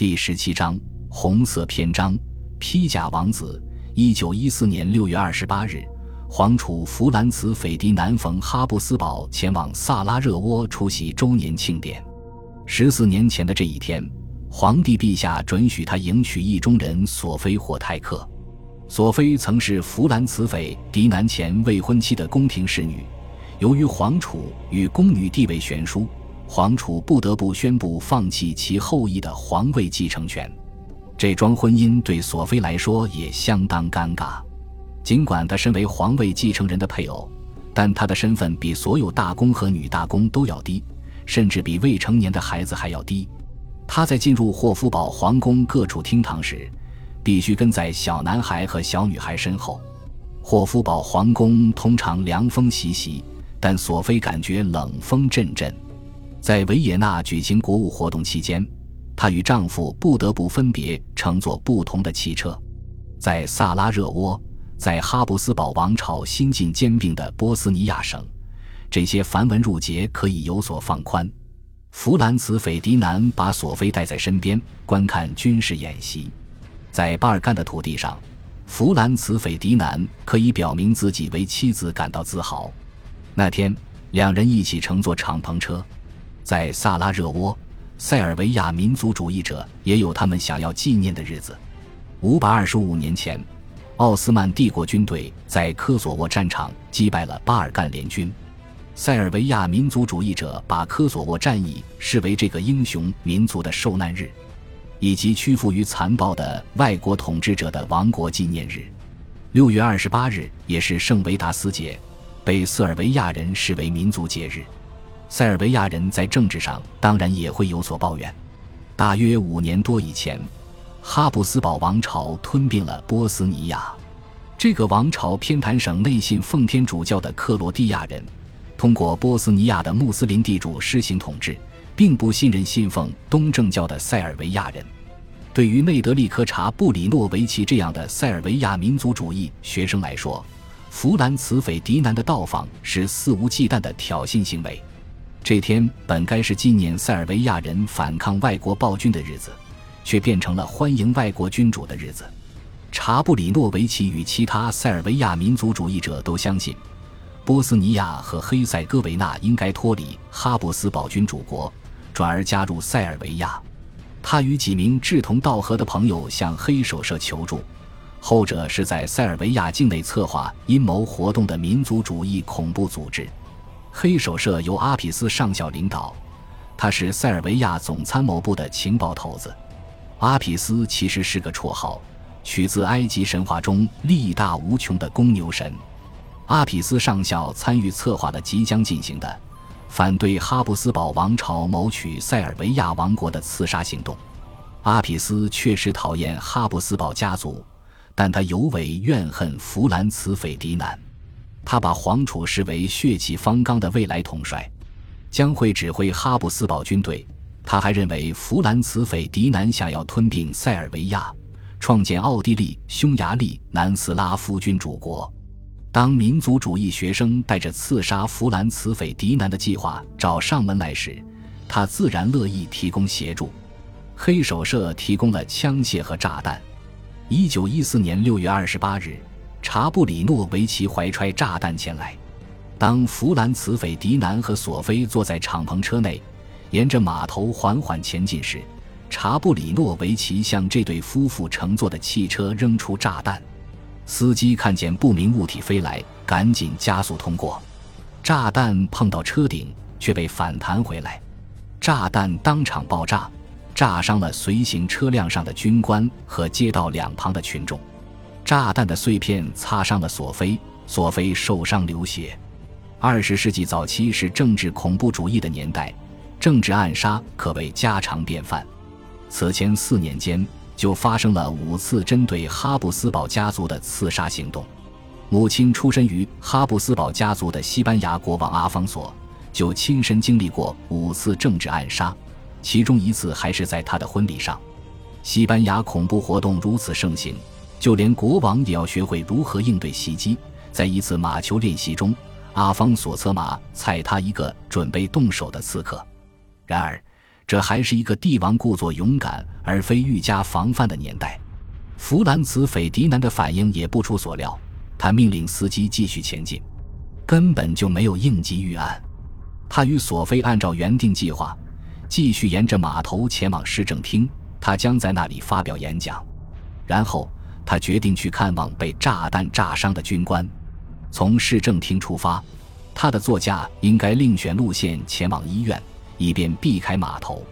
第十七章红色篇章：披甲王子。一九一四年六月二十八日，皇储弗兰茨·斐迪南冯·哈布斯堡前往萨拉热窝出席周年庆典。十四年前的这一天，皇帝陛下准许他迎娶意中人索菲·霍泰克。索菲曾是弗兰茨·斐迪南前未婚妻的宫廷侍女，由于皇储与宫女地位悬殊。皇储不得不宣布放弃其后裔的皇位继承权，这桩婚姻对索菲来说也相当尴尬。尽管她身为皇位继承人的配偶，但她的身份比所有大公和女大公都要低，甚至比未成年的孩子还要低。她在进入霍夫堡皇宫各处厅堂时，必须跟在小男孩和小女孩身后。霍夫堡皇宫通常凉风习习，但索菲感觉冷风阵阵。在维也纳举行国务活动期间，她与丈夫不得不分别乘坐不同的汽车。在萨拉热窝，在哈布斯堡王朝新近兼并的波斯尼亚省，这些繁文缛节可以有所放宽。弗兰茨·斐迪南把索菲带在身边，观看军事演习。在巴尔干的土地上，弗兰茨·斐迪南可以表明自己为妻子感到自豪。那天，两人一起乘坐敞篷车。在萨拉热窝，塞尔维亚民族主义者也有他们想要纪念的日子。五百二十五年前，奥斯曼帝国军队在科索沃战场击败了巴尔干联军。塞尔维亚民族主义者把科索沃战役视为这个英雄民族的受难日，以及屈服于残暴的外国统治者的亡国纪念日。六月二十八日也是圣维达斯节，被塞尔维亚人视为民族节日。塞尔维亚人在政治上当然也会有所抱怨。大约五年多以前，哈布斯堡王朝吞并了波斯尼亚。这个王朝偏袒省内信奉天主教的克罗地亚人，通过波斯尼亚的穆斯林地主施行统治，并不信任信奉东正教的塞尔维亚人。对于内德利科查布里诺维奇这样的塞尔维亚民族主义学生来说，弗兰茨·斐迪南的到访是肆无忌惮的挑衅行为。这天本该是纪念塞尔维亚人反抗外国暴君的日子，却变成了欢迎外国君主的日子。查布里诺维奇与其他塞尔维亚民族主义者都相信，波斯尼亚和黑塞哥维那应该脱离哈布斯堡君主国，转而加入塞尔维亚。他与几名志同道合的朋友向黑手社求助，后者是在塞尔维亚境内策划阴谋活动的民族主义恐怖组织。黑手社由阿匹斯上校领导，他是塞尔维亚总参谋部的情报头子。阿匹斯其实是个绰号，取自埃及神话中力大无穷的公牛神。阿匹斯上校参与策划了即将进行的反对哈布斯堡王朝谋取塞尔维亚王国的刺杀行动。阿匹斯确实讨厌哈布斯堡家族，但他尤为怨恨弗兰茨·斐迪南。他把皇储视为血气方刚的未来统帅，将会指挥哈布斯堡军队。他还认为弗兰茨·斐迪南想要吞并塞尔维亚，创建奥地利匈牙利南斯拉夫君主国。当民族主义学生带着刺杀弗兰茨·斐迪南的计划找上门来时，他自然乐意提供协助。黑手社提供了枪械和炸弹。一九一四年六月二十八日。查布里诺维奇怀揣炸弹前来。当弗兰茨·斐迪南和索菲坐在敞篷车内，沿着码头缓缓前进时，查布里诺维奇向这对夫妇乘坐的汽车扔出炸弹。司机看见不明物体飞来，赶紧加速通过。炸弹碰到车顶，却被反弹回来。炸弹当场爆炸，炸伤了随行车辆上的军官和街道两旁的群众。炸弹的碎片擦伤了索菲，索菲受伤流血。二十世纪早期是政治恐怖主义的年代，政治暗杀可谓家常便饭。此前四年间就发生了五次针对哈布斯堡家族的刺杀行动。母亲出身于哈布斯堡家族的西班牙国王阿方索就亲身经历过五次政治暗杀，其中一次还是在他的婚礼上。西班牙恐怖活动如此盛行。就连国王也要学会如何应对袭击。在一次马球练习中，阿方索策马踩他一个准备动手的刺客。然而，这还是一个帝王故作勇敢而非愈加防范的年代。弗兰茨·斐迪南的反应也不出所料，他命令司机继续前进，根本就没有应急预案。他与索菲按照原定计划，继续沿着码头前往市政厅，他将在那里发表演讲。然后，他决定去看望被炸弹炸伤的军官。从市政厅出发，他的座驾应该另选路线前往医院。以便避开码头，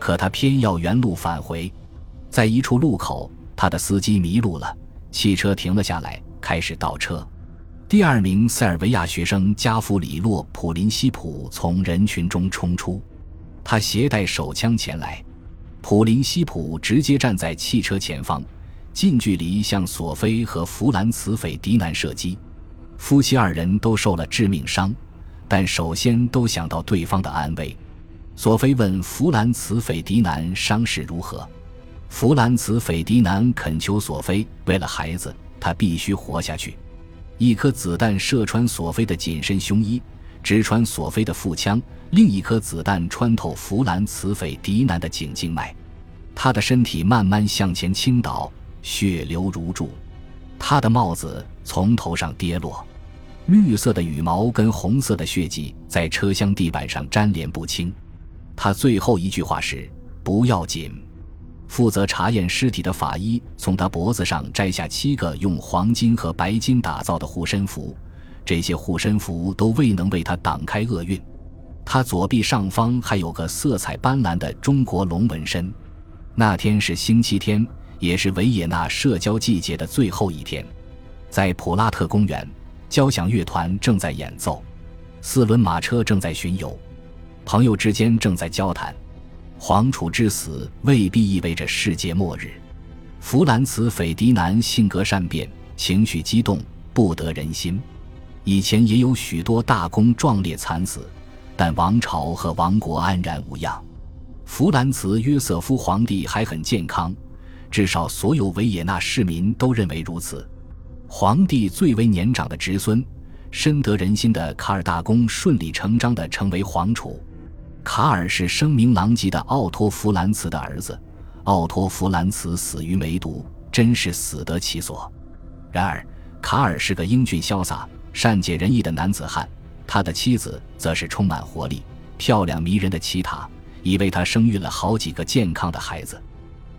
可他偏要原路返回。在一处路口，他的司机迷路了，汽车停了下来，开始倒车。第二名塞尔维亚学生加夫里洛·普林西普从人群中冲出，他携带手枪前来。普林西普直接站在汽车前方，近距离向索菲和弗兰茨·斐迪南射击。夫妻二人都受了致命伤，但首先都想到对方的安危。索菲问弗兰茨·斐迪南伤势如何，弗兰茨·斐迪南恳求索菲，为了孩子，他必须活下去。一颗子弹射穿索菲的紧身胸衣，直穿索菲的腹腔；另一颗子弹穿透弗兰茨·斐迪南的颈静脉，他的身体慢慢向前倾倒，血流如注。他的帽子从头上跌落，绿色的羽毛跟红色的血迹在车厢地板上粘连不清。他最后一句话是：“不要紧。”负责查验尸体的法医从他脖子上摘下七个用黄金和白金打造的护身符，这些护身符都未能为他挡开厄运。他左臂上方还有个色彩斑斓的中国龙纹身。那天是星期天，也是维也纳社交季节的最后一天。在普拉特公园，交响乐团正在演奏，四轮马车正在巡游。朋友之间正在交谈，皇储之死未必意味着世界末日。弗兰茨·斐迪南性格善变，情绪激动，不得人心。以前也有许多大公壮烈惨死，但王朝和王国安然无恙。弗兰茨·约瑟夫皇帝还很健康，至少所有维也纳市民都认为如此。皇帝最为年长的侄孙，深得人心的卡尔大公顺理成章地成为皇储。卡尔是声名狼藉的奥托·弗兰茨的儿子。奥托·弗兰茨死于梅毒，真是死得其所。然而，卡尔是个英俊潇洒、善解人意的男子汉，他的妻子则是充满活力、漂亮迷人的齐塔，已为他生育了好几个健康的孩子。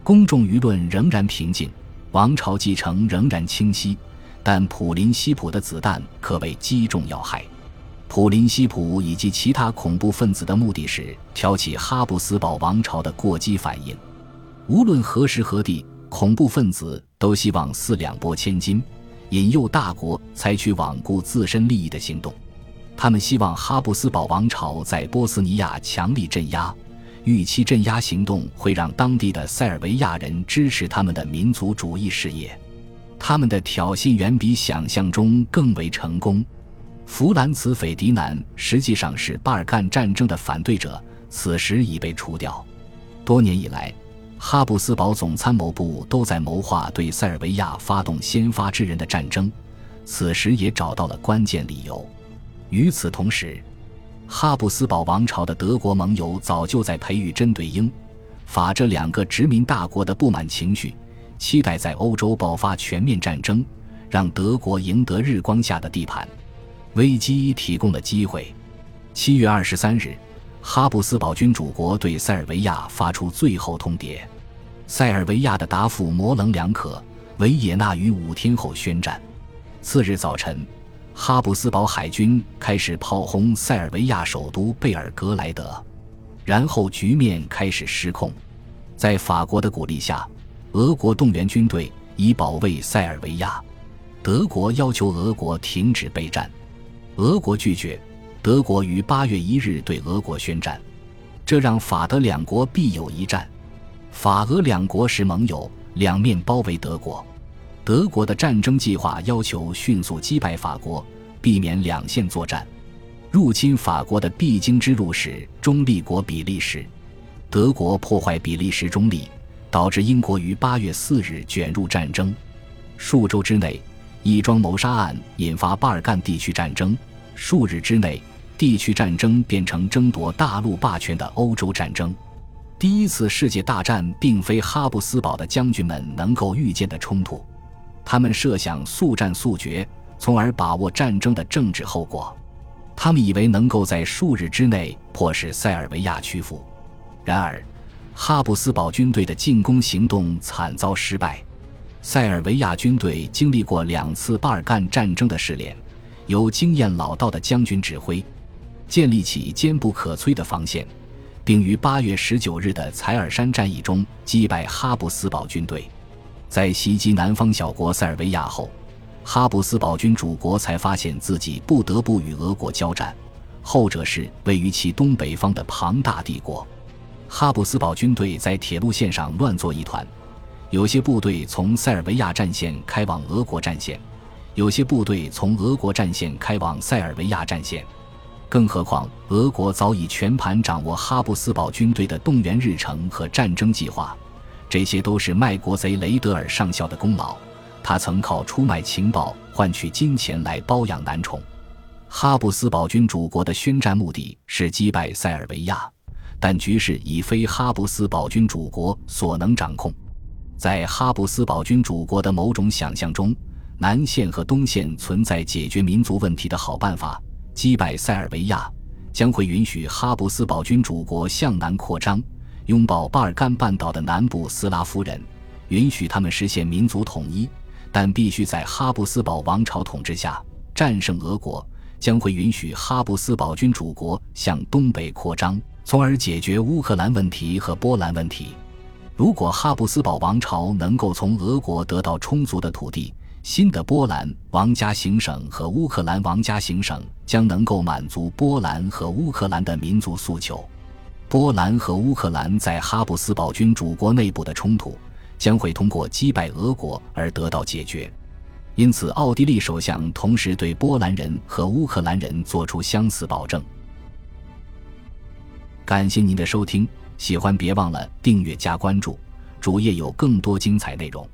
公众舆论仍然平静，王朝继承仍然清晰，但普林西普的子弹可谓击中要害。普林西普以及其他恐怖分子的目的是挑起哈布斯堡王朝的过激反应。无论何时何地，恐怖分子都希望四两拨千斤，引诱大国采取罔顾自身利益的行动。他们希望哈布斯堡王朝在波斯尼亚强力镇压，预期镇压行动会让当地的塞尔维亚人支持他们的民族主义事业。他们的挑衅远比想象中更为成功。弗兰茨·斐迪南实际上是巴尔干战争的反对者，此时已被除掉。多年以来，哈布斯堡总参谋部都在谋划对塞尔维亚发动先发制人的战争，此时也找到了关键理由。与此同时，哈布斯堡王朝的德国盟友早就在培育针对英法这两个殖民大国的不满情绪，期待在欧洲爆发全面战争，让德国赢得日光下的地盘。危机提供了机会。七月二十三日，哈布斯堡君主国对塞尔维亚发出最后通牒。塞尔维亚的答复模棱两可。维也纳于五天后宣战。次日早晨，哈布斯堡海军开始炮轰塞尔维亚首都贝尔格莱德，然后局面开始失控。在法国的鼓励下，俄国动员军队以保卫塞尔维亚。德国要求俄国停止备战。俄国拒绝，德国于八月一日对俄国宣战，这让法德两国必有一战。法俄两国是盟友，两面包围德国。德国的战争计划要求迅速击败法国，避免两线作战。入侵法国的必经之路是中立国比利时。德国破坏比利时中立，导致英国于八月四日卷入战争。数周之内。一桩谋杀案引发巴尔干地区战争，数日之内，地区战争变成争夺大陆霸权的欧洲战争。第一次世界大战并非哈布斯堡的将军们能够预见的冲突，他们设想速战速决，从而把握战争的政治后果。他们以为能够在数日之内迫使塞尔维亚屈服，然而，哈布斯堡军队的进攻行动惨遭失败。塞尔维亚军队经历过两次巴尔干战争的试炼，由经验老道的将军指挥，建立起坚不可摧的防线，并于八月十九日的采尔山战役中击败哈布斯堡军队。在袭击南方小国塞尔维亚后，哈布斯堡君主国才发现自己不得不与俄国交战，后者是位于其东北方的庞大帝国。哈布斯堡军队在铁路线上乱作一团。有些部队从塞尔维亚战线开往俄国战线，有些部队从俄国战线开往塞尔维亚战线。更何况，俄国早已全盘掌握哈布斯堡军队的动员日程和战争计划，这些都是卖国贼雷德尔上校的功劳。他曾靠出卖情报换取金钱来包养男宠。哈布斯堡君主国的宣战目的是击败塞尔维亚，但局势已非哈布斯堡君主国所能掌控。在哈布斯堡君主国的某种想象中，南线和东线存在解决民族问题的好办法。击败塞尔维亚将会允许哈布斯堡君主国向南扩张，拥抱巴尔干半岛的南部斯拉夫人，允许他们实现民族统一，但必须在哈布斯堡王朝统治下战胜俄国。将会允许哈布斯堡君主国向东北扩张，从而解决乌克兰问题和波兰问题。如果哈布斯堡王朝能够从俄国得到充足的土地，新的波兰王家行省和乌克兰王家行省将能够满足波兰和乌克兰的民族诉求。波兰和乌克兰在哈布斯堡君主国内部的冲突将会通过击败俄国而得到解决。因此，奥地利首相同时对波兰人和乌克兰人做出相似保证。感谢您的收听。喜欢别忘了订阅加关注，主页有更多精彩内容。